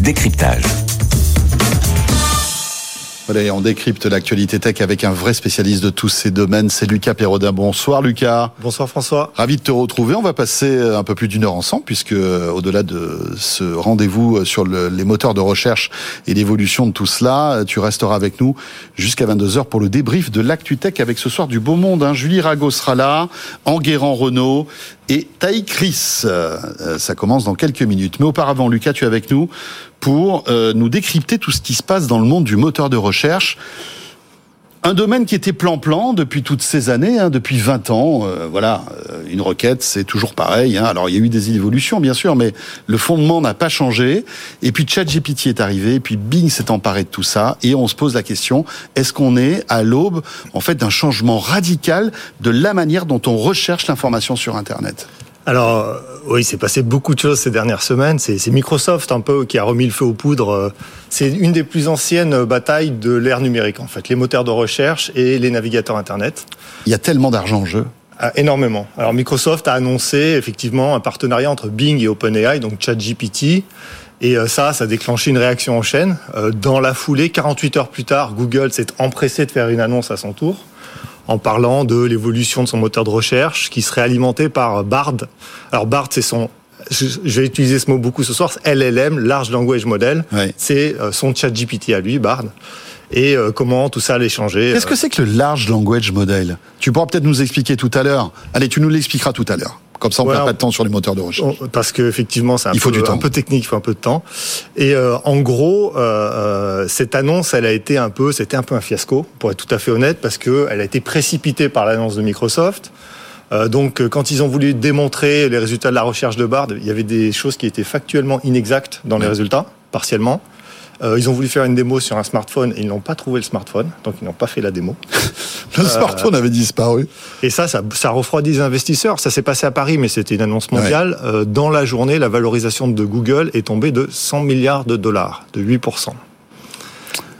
Décryptage. Voilà, on décrypte l'actualité tech avec un vrai spécialiste de tous ces domaines. C'est Lucas Perrodin. Bonsoir Lucas. Bonsoir François. Ravi de te retrouver. On va passer un peu plus d'une heure ensemble puisque au-delà de ce rendez-vous sur le, les moteurs de recherche et l'évolution de tout cela, tu resteras avec nous jusqu'à 22h pour le débrief de l'actu tech avec ce soir du beau monde. Hein. Julie Rago sera là, Enguerrand Renault et Taï Chris. Euh, ça commence dans quelques minutes. Mais auparavant, Lucas, tu es avec nous pour euh, nous décrypter tout ce qui se passe dans le monde du moteur de recherche. Un domaine qui était plan-plan depuis toutes ces années, hein, depuis 20 ans. Euh, voilà, euh, une requête, c'est toujours pareil. Hein. Alors, il y a eu des évolutions, bien sûr, mais le fondement n'a pas changé. Et puis, ChatGPT est arrivé, et puis Bing s'est emparé de tout ça. Et on se pose la question, est-ce qu'on est à l'aube, en fait, d'un changement radical de la manière dont on recherche l'information sur Internet? Alors euh, oui, c'est passé beaucoup de choses ces dernières semaines. C'est Microsoft un peu qui a remis le feu aux poudres. C'est une des plus anciennes batailles de l'ère numérique en fait, les moteurs de recherche et les navigateurs Internet. Il y a tellement d'argent en jeu. Ah, énormément. Alors Microsoft a annoncé effectivement un partenariat entre Bing et OpenAI, donc ChatGPT. Et euh, ça, ça a déclenché une réaction en chaîne. Euh, dans la foulée, 48 heures plus tard, Google s'est empressé de faire une annonce à son tour en parlant de l'évolution de son moteur de recherche qui serait alimenté par Bard. Alors Bard, c'est son je vais utiliser ce mot beaucoup ce soir, LLM, Large Language Model, c'est euh, son chat GPT à lui, Bard. Et euh, comment tout ça allait changer. Qu'est-ce que c'est que le Large Language Model? Tu pourras peut-être nous expliquer tout à l'heure. Allez, tu nous l'expliqueras tout à l'heure. Comme ça, on ne perd pas de temps sur les moteurs de recherche. Parce qu'effectivement, c'est un, peu, un peu technique, il faut un peu de temps. Et euh, en gros, euh, euh, cette annonce, elle a été un peu, c'était un peu un fiasco, pour être tout à fait honnête, parce qu'elle a été précipitée par l'annonce de Microsoft. Euh, donc, quand ils ont voulu démontrer les résultats de la recherche de Bard, il y avait des choses qui étaient factuellement inexactes dans les résultats, partiellement. Euh, ils ont voulu faire une démo sur un smartphone et ils n'ont pas trouvé le smartphone, donc ils n'ont pas fait la démo. le smartphone avait disparu. Et ça, ça, ça refroidit les investisseurs. Ça s'est passé à Paris, mais c'était une annonce mondiale. Euh, dans la journée, la valorisation de Google est tombée de 100 milliards de dollars, de 8%.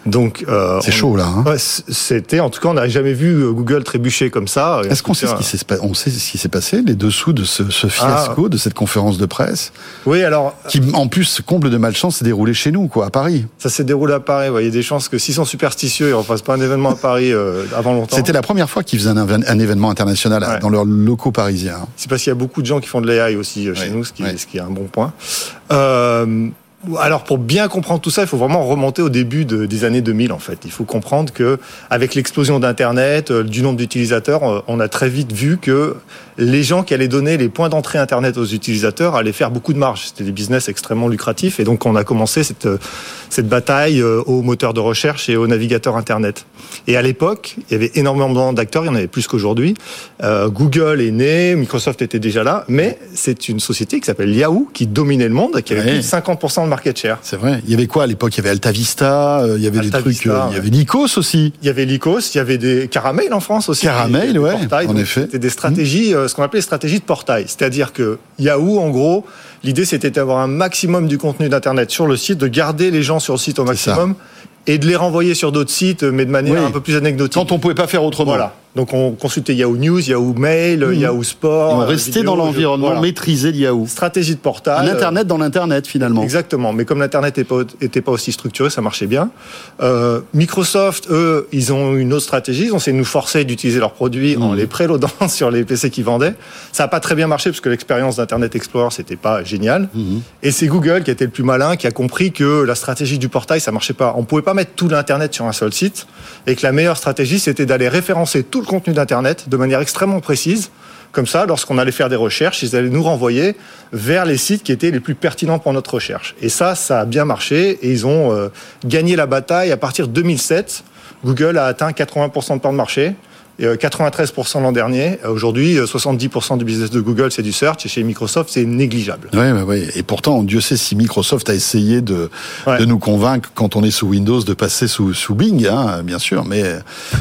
Donc euh, c'est chaud là. Hein. C'était en tout cas on n'a jamais vu euh, Google trébucher comme ça. Est-ce qu'on sait ce qui s'est on sait ce qui s'est passé les dessous de ce, ce fiasco ah. de cette conférence de presse? Oui alors qui en plus comble de malchance s'est déroulé chez nous quoi à Paris. Ça s'est déroulé à Paris. Il y a des chances que s'ils sont superstitieux ils refassent pas un événement à Paris euh, avant longtemps. C'était la première fois qu'ils faisaient un, un, événement international dans leurs locaux parisiens. C'est parce qu'il y a beaucoup de gens qui font de l'AI aussi chez nous, ce qui, ce qui, est un bon point. Euh, alors pour bien comprendre tout ça, il faut vraiment remonter au début des années 2000 en fait. Il faut comprendre que avec l'explosion d'internet, euh, du nombre d'utilisateurs, euh, on a très vite vu que les gens qui allaient donner les points d'entrée internet aux utilisateurs allaient faire beaucoup de marge. C'était des business extrêmement lucratifs et donc on a commencé cette cette bataille euh, aux moteurs de recherche et aux navigateurs internet. Et à l'époque, il y avait énormément d'acteurs, il y en avait plus qu'aujourd'hui. Google est né, Microsoft était déjà là, mais c'est une société qui s'appelle Yahoo qui dominait le monde, qui avait plus de 50% de market share. C'est vrai. Il y avait quoi à l'époque? Il y avait Alta Vista, euh, il y avait des trucs, euh, il y avait Lycos aussi. Il y avait Lycos, il y avait des Caramel en France aussi. Caramel, ouais. en effet. C'était des stratégies, mmh. Ce qu'on appelait les stratégies de portail. C'est-à-dire que Yahoo, en gros, l'idée c'était d'avoir un maximum du contenu d'internet sur le site, de garder les gens sur le site au maximum et de les renvoyer sur d'autres sites, mais de manière un peu plus anecdotique. Quand on pouvait pas faire autrement. Voilà. Donc on consultait Yahoo News, Yahoo Mail, mmh. Yahoo Sport. on restait dans l'environnement maîtrisé de Yahoo. Stratégie de portail. L'internet dans l'internet finalement. Exactement. Mais comme l'internet n'était pas, aussi structuré, ça marchait bien. Euh, Microsoft, eux, ils ont une autre stratégie. Ils ont essayé de nous forcer d'utiliser leurs produits en mmh. les préloadant sur les PC qu'ils vendaient. Ça n'a pas très bien marché parce que l'expérience d'Internet Explorer c'était pas génial. Mmh. Et c'est Google qui a été le plus malin, qui a compris que la stratégie du portail ça marchait pas. On pouvait pas mettre tout l'internet sur un seul site et que la meilleure stratégie c'était d'aller référencer tout contenu d'Internet de manière extrêmement précise. Comme ça, lorsqu'on allait faire des recherches, ils allaient nous renvoyer vers les sites qui étaient les plus pertinents pour notre recherche. Et ça, ça a bien marché et ils ont euh, gagné la bataille à partir de 2007. Google a atteint 80% de part de marché. 93% euh, l'an dernier. Aujourd'hui, 70% euh, du business de Google, c'est du search, et chez Microsoft, c'est négligeable. Oui, oui, oui. Et pourtant, Dieu sait si Microsoft a essayé de, de nous convaincre, quand on est sous Windows, de passer sous, sous Bing, hein, bien sûr, mais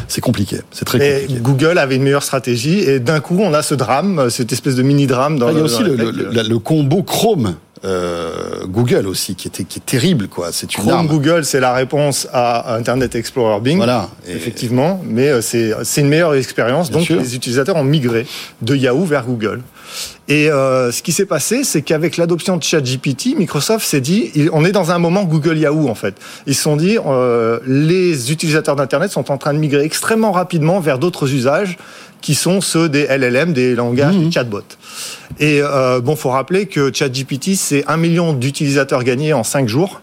c'est compliqué. C'est très compliqué. Google avait une meilleure stratégie, et d'un coup, on a ce drame, cette espèce de mini-drame. Dans ah, il y a aussi le, le, combo Chrome euh, Google aussi, qui, était, qui est terrible, quoi. C'est une Chrome Google, c'est la réponse à Internet Explorer Bing. Voilà. Effectivement. Mais euh, c'est, c'est une meilleure expérience. Donc, les utilisateurs ont migré de Yahoo vers Google. Et euh, ce qui s'est passé, c'est qu'avec l'adoption de ChatGPT, Microsoft s'est dit, on est dans un moment Google Yahoo en fait. Ils se sont dit, euh, les utilisateurs d'Internet sont en train de migrer extrêmement rapidement vers d'autres usages qui sont ceux des LLM, des langages mmh. des chatbots. Et euh, bon, faut rappeler que ChatGPT, c'est un million d'utilisateurs gagnés en cinq jours.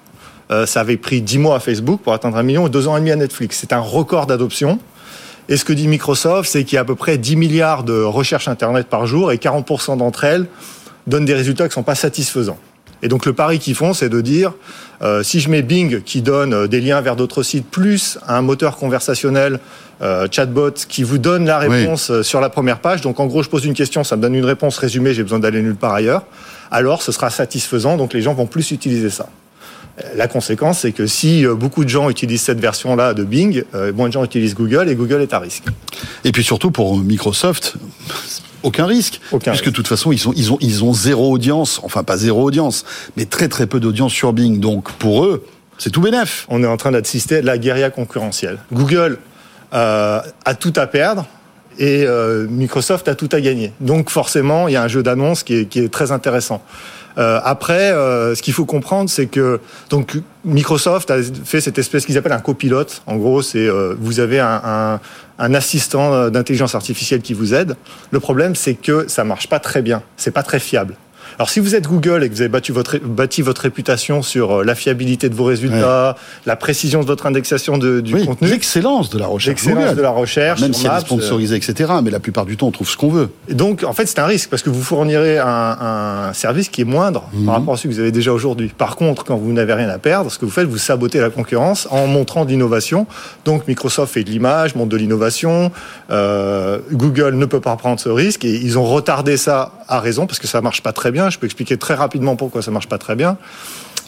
Euh, ça avait pris dix mois à Facebook pour atteindre un million et deux ans et demi à Netflix. C'est un record d'adoption. Et ce que dit Microsoft, c'est qu'il y a à peu près 10 milliards de recherches Internet par jour et 40% d'entre elles donnent des résultats qui ne sont pas satisfaisants. Et donc le pari qu'ils font, c'est de dire, euh, si je mets Bing qui donne euh, des liens vers d'autres sites, plus un moteur conversationnel euh, chatbot qui vous donne la réponse sur la première page, donc en gros je pose une question, ça me donne une réponse résumée, j'ai besoin d'aller nulle part ailleurs, alors ce sera satisfaisant, donc les gens vont plus utiliser ça. La conséquence, c'est que si euh, beaucoup de gens utilisent cette version-là de Bing, euh, moins de gens utilisent Google et Google est à risque. Et puis surtout pour Microsoft, aucun risque, puisque de toute façon ils ont ils ont ils ont zéro audience, enfin pas zéro audience, mais très très peu d'audience sur Bing. Donc pour eux, c'est tout bénef. On est en train d'assister à la guérilla concurrentielle. Google euh, a tout à perdre et Microsoft a tout à gagner. Donc forcément, il y a un jeu d'annonce qui est très intéressant. Euh, après, euh, ce qu'il faut comprendre, c'est que donc Microsoft a fait cette espèce qu'ils appellent un copilote. En gros, c'est euh, vous avez un, un, un assistant d'intelligence artificielle qui vous aide. Le problème, c'est que ça marche pas très bien. C'est pas très fiable. Alors si vous êtes Google et que vous avez bâti votre, bâti votre réputation sur euh, la fiabilité de vos résultats, la précision de votre indexation de, du contenu, l'excellence de la recherche, l'excellence de la recherche, même si elle est sponsorisée, etc. Mais la plupart du temps, on trouve ce qu'on veut. Et donc en fait, c'est un risque parce que vous fournirez un, un service qui est moindre par mhm. rapport à celui que vous avez déjà aujourd'hui. Par contre, quand vous n'avez rien à perdre, ce que vous faites, vous sabotez la concurrence en montrant de l'innovation. Donc Microsoft fait de l'image, montre de l'innovation. Euh, Google ne peut pas prendre ce risque et ils ont retardé ça à raison parce que ça marche pas très bien. Je peux expliquer très rapidement pourquoi ça marche pas très bien.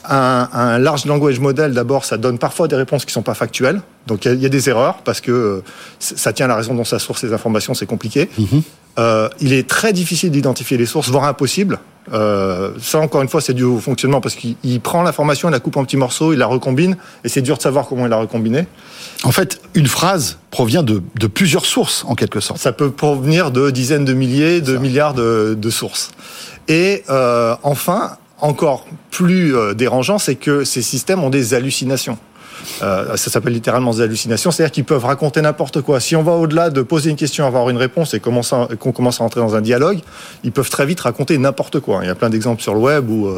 Un, large language model, d'abord, ça donne parfois des réponses qui sont pas factuelles. Donc il y, a des erreurs parce que euh, ça tient à la raison dont ça source les informations, c'est compliqué. Mhm. Euh, il est très difficile d'identifier les sources, voire impossible. Euh, ça, encore une fois, c'est dû au fonctionnement parce qu'il prend l'information, il la coupe en petits morceaux, il la recombine, et c'est dur de savoir comment il l'a recombinée. En fait, une phrase provient de, plusieurs sources, en quelque sorte. Ça peut provenir de dizaines de milliers, de milliards de, de sources. Et euh, enfin, encore plus euh, dérangeant, c'est que ces systèmes ont des hallucinations. Euh, ça s'appelle littéralement des hallucinations, c'est-à-dire qu'ils peuvent raconter n'importe quoi. Si on va au-delà de poser une question, avoir une réponse et qu'on commence à entrer dans un dialogue, ils peuvent très vite raconter n'importe quoi. Il y a plein d'exemples sur le web où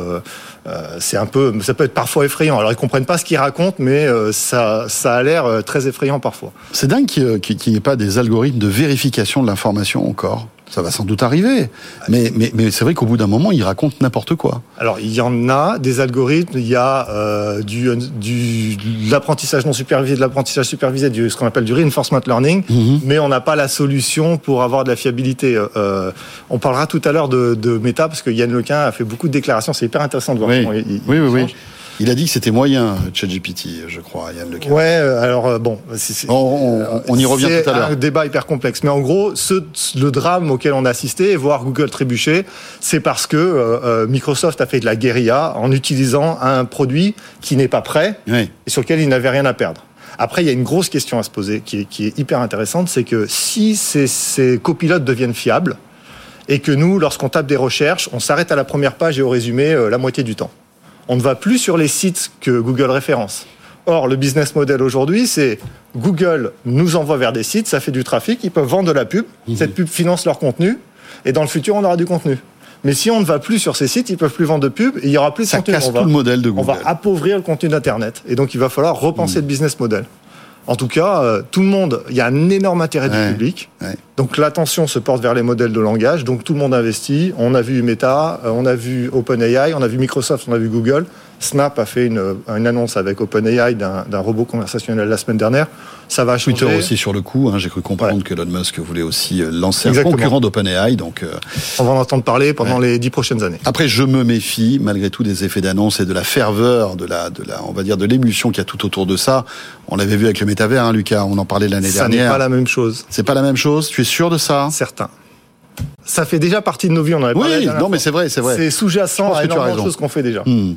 c'est un peu, ça peut être parfois effrayant. Alors ils comprennent pas ce qu'ils racontent, mais ça a l'air très effrayant parfois. C'est dingue qu'il n'y ait pas des algorithmes de vérification de l'information encore. Ça va sans doute arriver. Mais, mais, mais c'est vrai qu'au bout d'un moment, ils racontent n'importe quoi. Alors, il y en a des algorithmes, il y a euh, du, du, de l'apprentissage non supervisé, de l'apprentissage supervisé, du, ce qu'on appelle du reinforcement learning, mhm. mais on n'a pas la solution pour avoir de la fiabilité. Euh, on parlera tout à l'heure de, de Meta, parce que Yann Lequin a fait beaucoup de déclarations, c'est hyper intéressant de voir oui. comment il, oui, oui, oui. Il a dit que c'était moyen, ChatGPT, je crois, Yann Lequin. Ouais, euh, alors euh, bon, on, y revient tout à l'heure. C'est un débat hyper complexe, mais en gros, ce, le drame auquel on a assisté, voir Google trébucher, c'est parce que euh, Microsoft a fait de la guérilla en utilisant un produit qui n'est pas prêt et sur lequel il n'avait rien à perdre. Après, il y a une grosse question à se poser qui est, qui est hyper intéressante, c'est que si ces, ces copilotes deviennent fiables et que nous, lorsqu'on tape des recherches, on s'arrête à la première page et au résumé la moitié du temps on ne va plus sur les sites que Google référence. Or, le business model aujourd'hui, c'est Google nous envoie vers des sites, ça fait du trafic, ils peuvent vendre de la pub, mhm. cette pub finance leur contenu, et dans le futur, on aura du contenu. Mais si on ne va plus sur ces sites, ils peuvent plus vendre de pub, et il y aura plus de ça Casse tout le modèle de Google. On va appauvrir le contenu d'Internet, et donc il va falloir repenser mhm. le business model. En tout cas, euh, tout le monde, il y a un énorme intérêt du public. Donc l'attention se porte vers les modèles de langage. Donc tout le monde investit. On a vu Meta, euh, on a vu OpenAI, on a vu Microsoft, on a vu Google. Snap a fait une, une annonce avec OpenAI d'un robot conversationnel la semaine dernière. Ça va changer. Twitter aussi sur le coup. Hein, J'ai cru comprendre que Elon Musk voulait aussi euh, lancer un concurrent d'OpenAI. Donc, euh, on va en entendre parler pendant les dix prochaines années. Après, je me méfie malgré tout des effets d'annonce et de la ferveur, de la, de la, on va dire, de l'émulsion qu'il y a tout autour de ça. On l'avait vu avec le métavers, hein, Lucas. On en parlait l'année dernière. Ça n'est pas la même chose. C'est pas la même chose. Tu es sûr de ça? Certain ça fait déjà partie de nos vies. On en avait oui, non, mais c'est vrai, c'est vrai. C'est sous-jacent à énormément de choses qu'on fait déjà. Hmm.